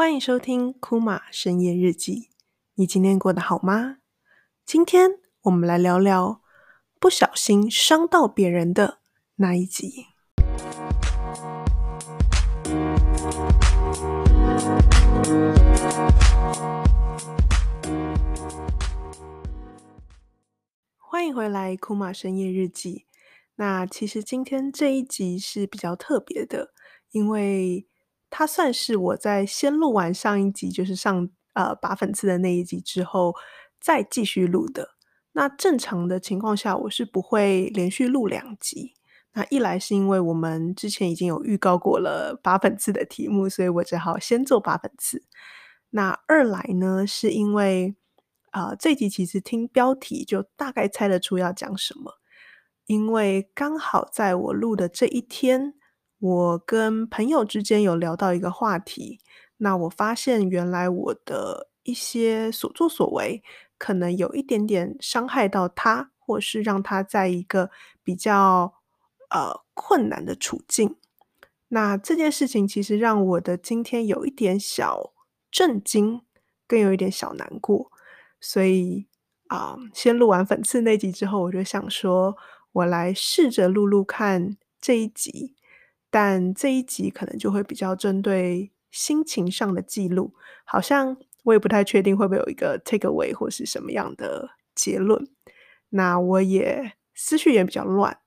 欢迎收听库玛深夜日记。你今天过得好吗？今天我们来聊聊不小心伤到别人的那一集。欢迎回来，库玛深夜日记。那其实今天这一集是比较特别的，因为它算是我在先录完上一集，就是上呃拔粉刺的那一集之后，再继续录的。那正常的情况下，我是不会连续录两集。那一来是因为我们之前已经有预告过了拔粉刺的题目，所以我只好先做拔粉刺。那二来呢，是因为啊、这集其实听标题就大概猜得出要讲什么，因为刚好在我录的这一天。我跟朋友之间有聊到一个话题，那我发现原来我的一些所作所为，可能有一点点伤害到他，或是让他在一个比较呃困难的处境。那这件事情其实让我的今天有一点小震惊，更有一点小难过。所以啊、先录完粉刺那集之后，我就想说，我来试着录录看这一集。但这一集可能就会比较针对心情上的记录，好像我也不太确定会不会有一个 take away 或是什么样的结论。那我也思绪也比较乱，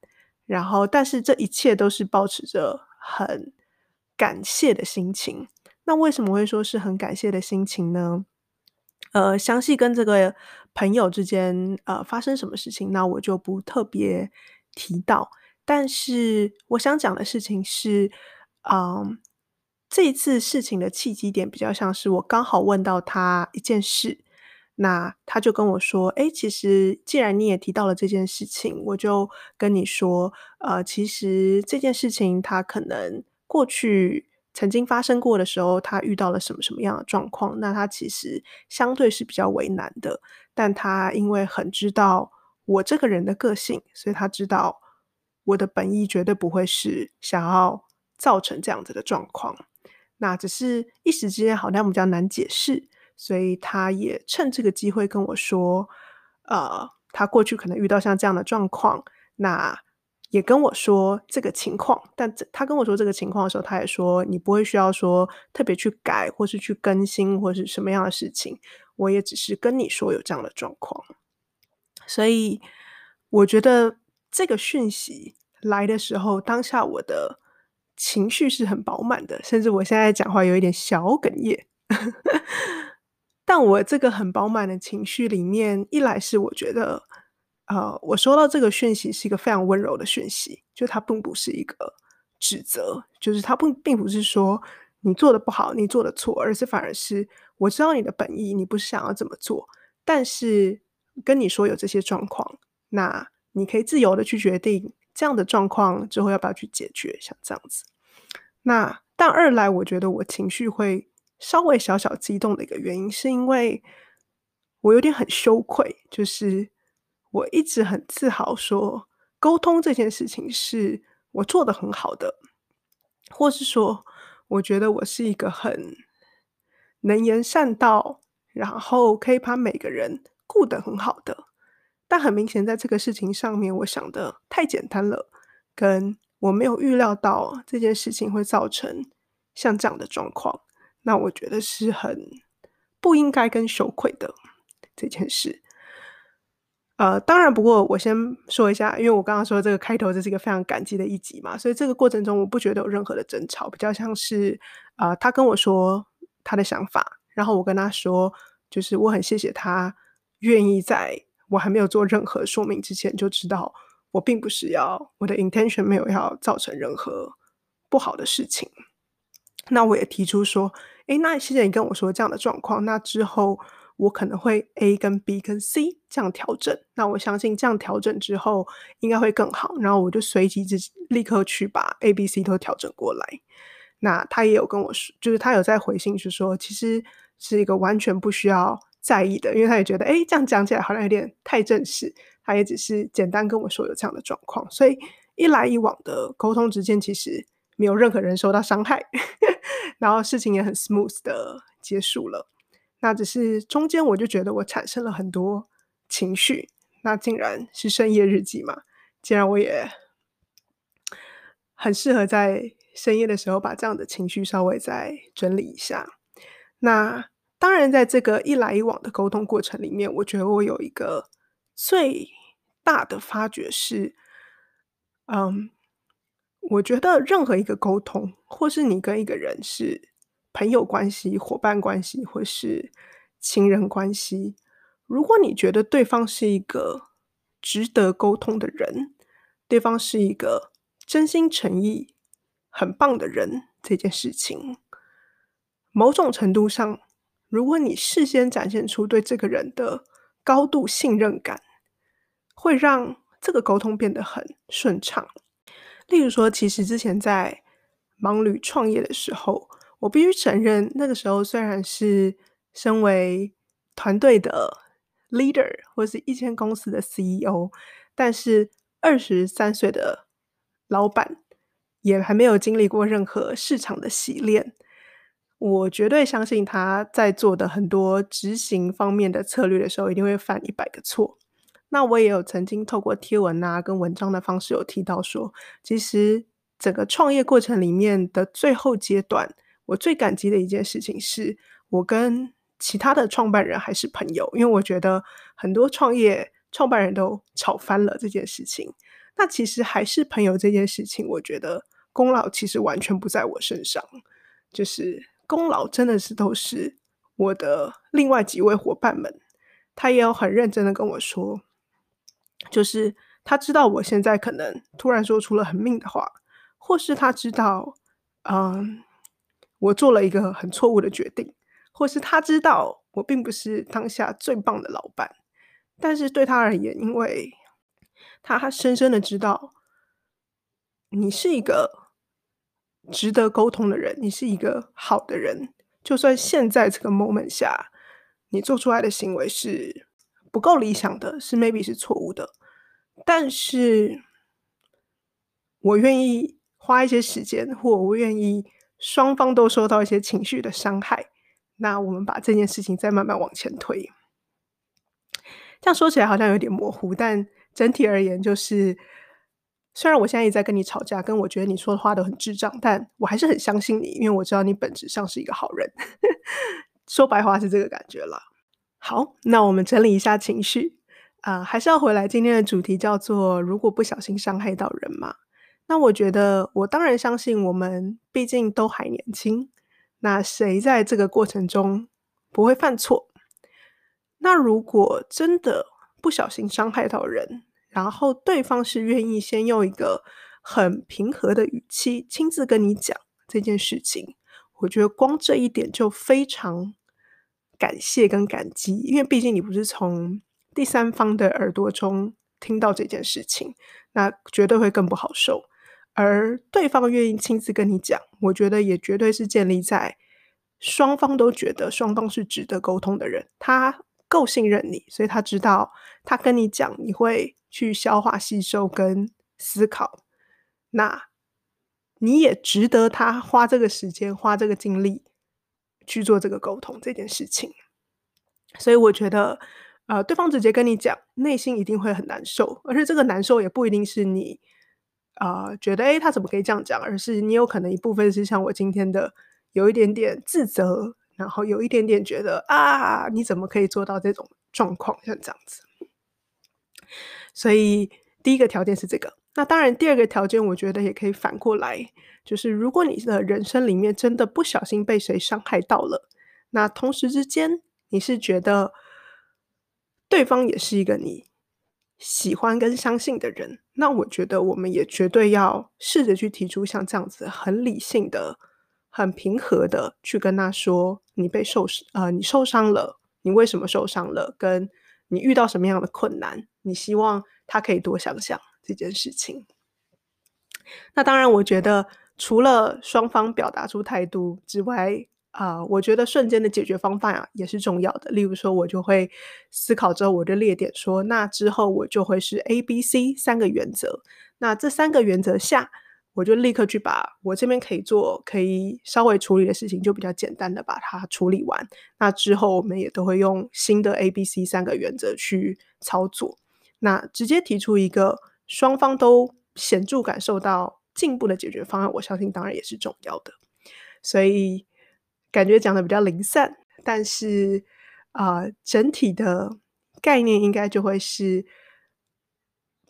然后但是这一切都是保持着很感谢的心情。那为什么会说是很感谢的心情呢？呃，详细跟这个朋友之间呃发生什么事情，那我就不特别提到。但是我想讲的事情是，嗯，这一次事情的契机点比较像是我刚好问到他一件事，那他就跟我说：“哎，其实既然你也提到了这件事情，我就跟你说，呃，其实这件事情他可能过去曾经发生过的时候，他遇到了什么什么样的状况，那他其实相对是比较为难的，但他因为很知道我这个人的个性，所以他知道。”我的本意绝对不会是想要造成这样子的状况，那只是一时之间好像比较难解释，所以他也趁这个机会跟我说，呃，他过去可能遇到像这样的状况，那也跟我说这个情况，但他跟我说这个情况的时候，他也说你不会需要说特别去改或是去更新或是什么样的事情，我也只是跟你说有这样的状况，所以我觉得。这个讯息来的时候，当下我的情绪是很饱满的，甚至我现在讲话有一点小哽咽。但我这个很饱满的情绪里面，一来是我觉得，呃，我收到这个讯息是一个非常温柔的讯息，就它并不是一个指责，就是它不并不是说你做的不好，你做的错，而是反而是我知道你的本意，你不是想要这么做，但是跟你说有这些状况，那。你可以自由的去决定这样的状况之后要不要去解决，像这样子。那但二来，我觉得我情绪会稍微小小激动的一个原因，是因为我有点很羞愧，就是我一直很自豪说沟通这件事情是我做的很好的，或是说我觉得我是一个很能言善道，然后可以把每个人顾得很好的。但很明显，在这个事情上面，我想的太简单了，跟我没有预料到这件事情会造成像这样的状况，那我觉得是很不应该跟羞愧的这件事。呃，当然，不过我先说一下，因为我刚刚说这个开头这是一个非常感激的一集嘛，所以这个过程中我不觉得有任何的争吵，比较像是呃，他跟我说他的想法，然后我跟他说，就是我很谢谢他愿意在。我还没有做任何说明之前，就知道我并不是要我的 intention 没有要造成任何不好的事情。那我也提出说，诶，那谢谢你跟我说这样的状况，那之后我可能会 A 跟 B 跟 C 这样调整。那我相信这样调整之后应该会更好。然后我就随即就立刻去把 A、B、C 都调整过来。那他也有跟我说，就是他有在回信，是说其实是一个完全不需要。在意的，因为他也觉得，哎，这样讲起来好像有点太正式。他也只是简单跟我说有这样的状况，所以一来一往的沟通之间，其实没有任何人受到伤害。然后事情也很 smooth 的结束了。那只是中间我就觉得我产生了很多情绪，那竟然是深夜日记嘛，既然我也很适合在深夜的时候把这样的情绪稍微再整理一下。那当然，在这个一来一往的沟通过程里面，我觉得我有一个最大的发觉是，嗯，我觉得任何一个沟通，或是你跟一个人是朋友关系、伙伴关系，或是情人关系，如果你觉得对方是一个值得沟通的人，对方是一个真心诚意很棒的人，这件事情，某种程度上。如果你事先展现出对这个人的高度信任感，会让这个沟通变得很顺畅。例如说，其实之前在忙旅创业的时候，我必须承认，那个时候虽然是身为团队的 leader 或是一间公司的 CEO，但是二十三岁的老板也还没有经历过任何市场的洗练。我绝对相信他在做的很多执行方面的策略的时候，一定会犯一百个错。那我也有曾经透过贴文啊，跟文章的方式有提到说，其实整个创业过程里面的最后阶段，我最感激的一件事情是，我跟其他的创办人还是朋友，因为我觉得很多创业创办人都吵翻了这件事情。那其实还是朋友这件事情，我觉得功劳其实完全不在我身上，就是。功劳真的是都是我的另外几位伙伴们，他也有很认真的跟我说，就是他知道我现在可能突然说出了很命的话，或是他知道，嗯，我做了一个很错误的决定，或是他知道我并不是当下最棒的老板，但是对他而言，因为他深深的知道你是一个。值得沟通的人，你是一个好的人。就算现在这个 moment 下，你做出来的行为是不够理想的，是 maybe 是错误的，但是我愿意花一些时间，或我愿意双方都受到一些情绪的伤害。那我们把这件事情再慢慢往前推。这样说起来好像有点模糊，但整体而言就是。虽然我现在也在跟你吵架，跟我觉得你说的话都很智障，但我还是很相信你，因为我知道你本质上是一个好人。说白话是这个感觉了。好，那我们整理一下情绪啊、还是要回来今天的主题，叫做如果不小心伤害到人嘛。那我觉得，我当然相信我们毕竟都还年轻，那谁在这个过程中不会犯错？那如果真的不小心伤害到人，然后对方是愿意先用一个很平和的语气亲自跟你讲这件事情，我觉得光这一点就非常感谢跟感激，因为毕竟你不是从第三方的耳朵中听到这件事情，那绝对会更不好受。而对方愿意亲自跟你讲，我觉得也绝对是建立在双方都觉得双方是值得沟通的人，他够信任你，所以他知道他跟你讲你会。去消化、吸收跟思考，那你也值得他花这个时间、花这个精力去做这个沟通这件事情。所以我觉得，呃，对方直接跟你讲，内心一定会很难受，而且这个难受也不一定是你啊、觉得，诶，他怎么可以这样讲，而是你有可能一部分是像我今天的，有一点点自责，然后有一点点觉得啊，你怎么可以做到这种状况，像这样子。所以第一个条件是这个，那当然第二个条件，我觉得也可以反过来，就是如果你的人生里面真的不小心被谁伤害到了，那同时之间你是觉得对方也是一个你喜欢跟相信的人，那我觉得我们也绝对要试着去提出像这样子很理性的、很平和的去跟他说，你被受，呃，你受伤了，你为什么受伤了，跟你遇到什么样的困难？你希望他可以多想想这件事情。那当然，我觉得除了双方表达出态度之外，啊、我觉得瞬间的解决方法啊也是重要的。例如说，我就会思考之后，我就列点说，那之后我就会是 A、B、C 三个原则。那这三个原则下，我就立刻去把我这边可以做、可以稍微处理的事情，就比较简单的把它处理完。那之后我们也都会用新的 A、B、C 三个原则去操作。那直接提出一个双方都显著感受到进步的解决方案，我相信当然也是重要的。所以感觉讲的比较零散，但是啊、整体的概念应该就会是。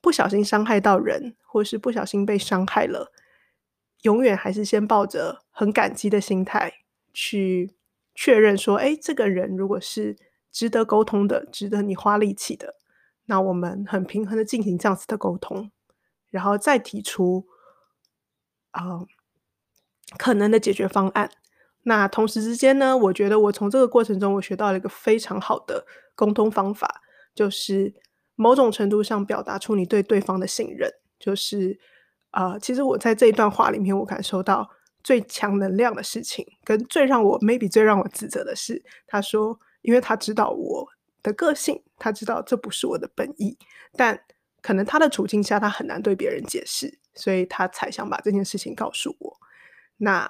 不小心伤害到人，或是不小心被伤害了，永远还是先抱着很感激的心态去确认说：哎，这个人如果是值得沟通的，值得你花力气的，那我们很平衡的进行这样子的沟通，然后再提出啊、可能的解决方案。那同时之间呢，我觉得我从这个过程中，我学到了一个非常好的沟通方法，就是。某种程度上表达出你对对方的信任，就是啊、其实我在这一段话里面，我感受到最强能量的事情，跟最让我 maybe 最让我自责的是，他说，因为他知道我的个性，他知道这不是我的本意，但可能他的处境下，他很难对别人解释，所以他才想把这件事情告诉我。那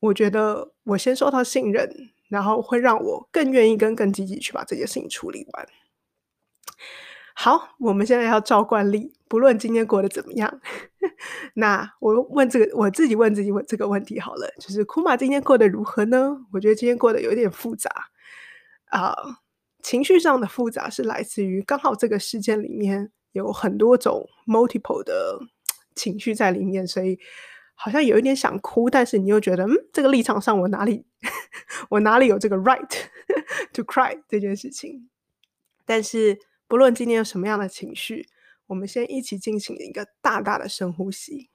我觉得我先受到信任，然后会让我更愿意跟更积极去把这件事情处理完。好，我们现在要照惯例，不论今天过得怎么样，那我问这个，我自己问自己问这个问题好了，就是 Kuma 今天过得如何呢？我觉得今天过得有点复杂啊、情绪上的复杂是来自于刚好这个事件里面有很多种 multiple 的情绪在里面，所以好像有一点想哭，但是你又觉得，嗯，这个立场上我哪里 我哪里有这个 right to cry 这件事情，但是。不论今天有什么样的情绪，我们先一起进行一个大大的深呼吸。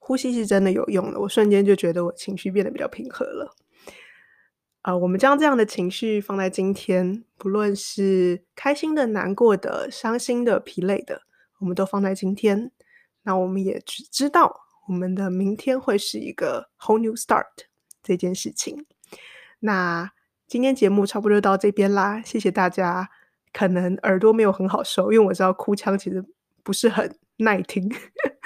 呼吸是真的有用的，我瞬间就觉得我情绪变得比较平和了。啊、我们将这样的情绪放在今天，不论是开心的、难过的、伤心的、疲累的，我们都放在今天。那我们也只知道，我们的明天会是一个 whole new start。这件事情，那今天节目差不多就到这边啦，谢谢大家。可能耳朵没有很好受，因为我知道哭腔其实不是很耐听，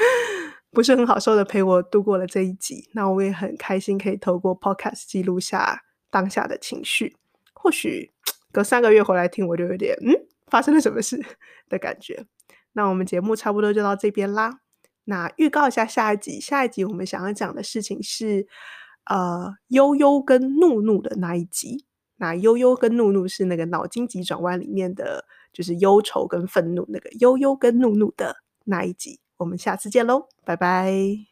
不是很好受的，陪我度过了这一集。那我也很开心，可以透过 Podcast 记录下当下的情绪。或许隔三个月回来听，我就有点嗯，发生了什么事 的感觉。那我们节目差不多就到这边啦。那预告一下下一集，下一集我们想要讲的事情是。呃，悠悠跟怒怒的那一集，那悠悠跟怒怒是那个脑筋急转弯里面的，就是忧愁跟愤怒那个悠悠跟怒怒的那一集，我们下次见喽，拜拜。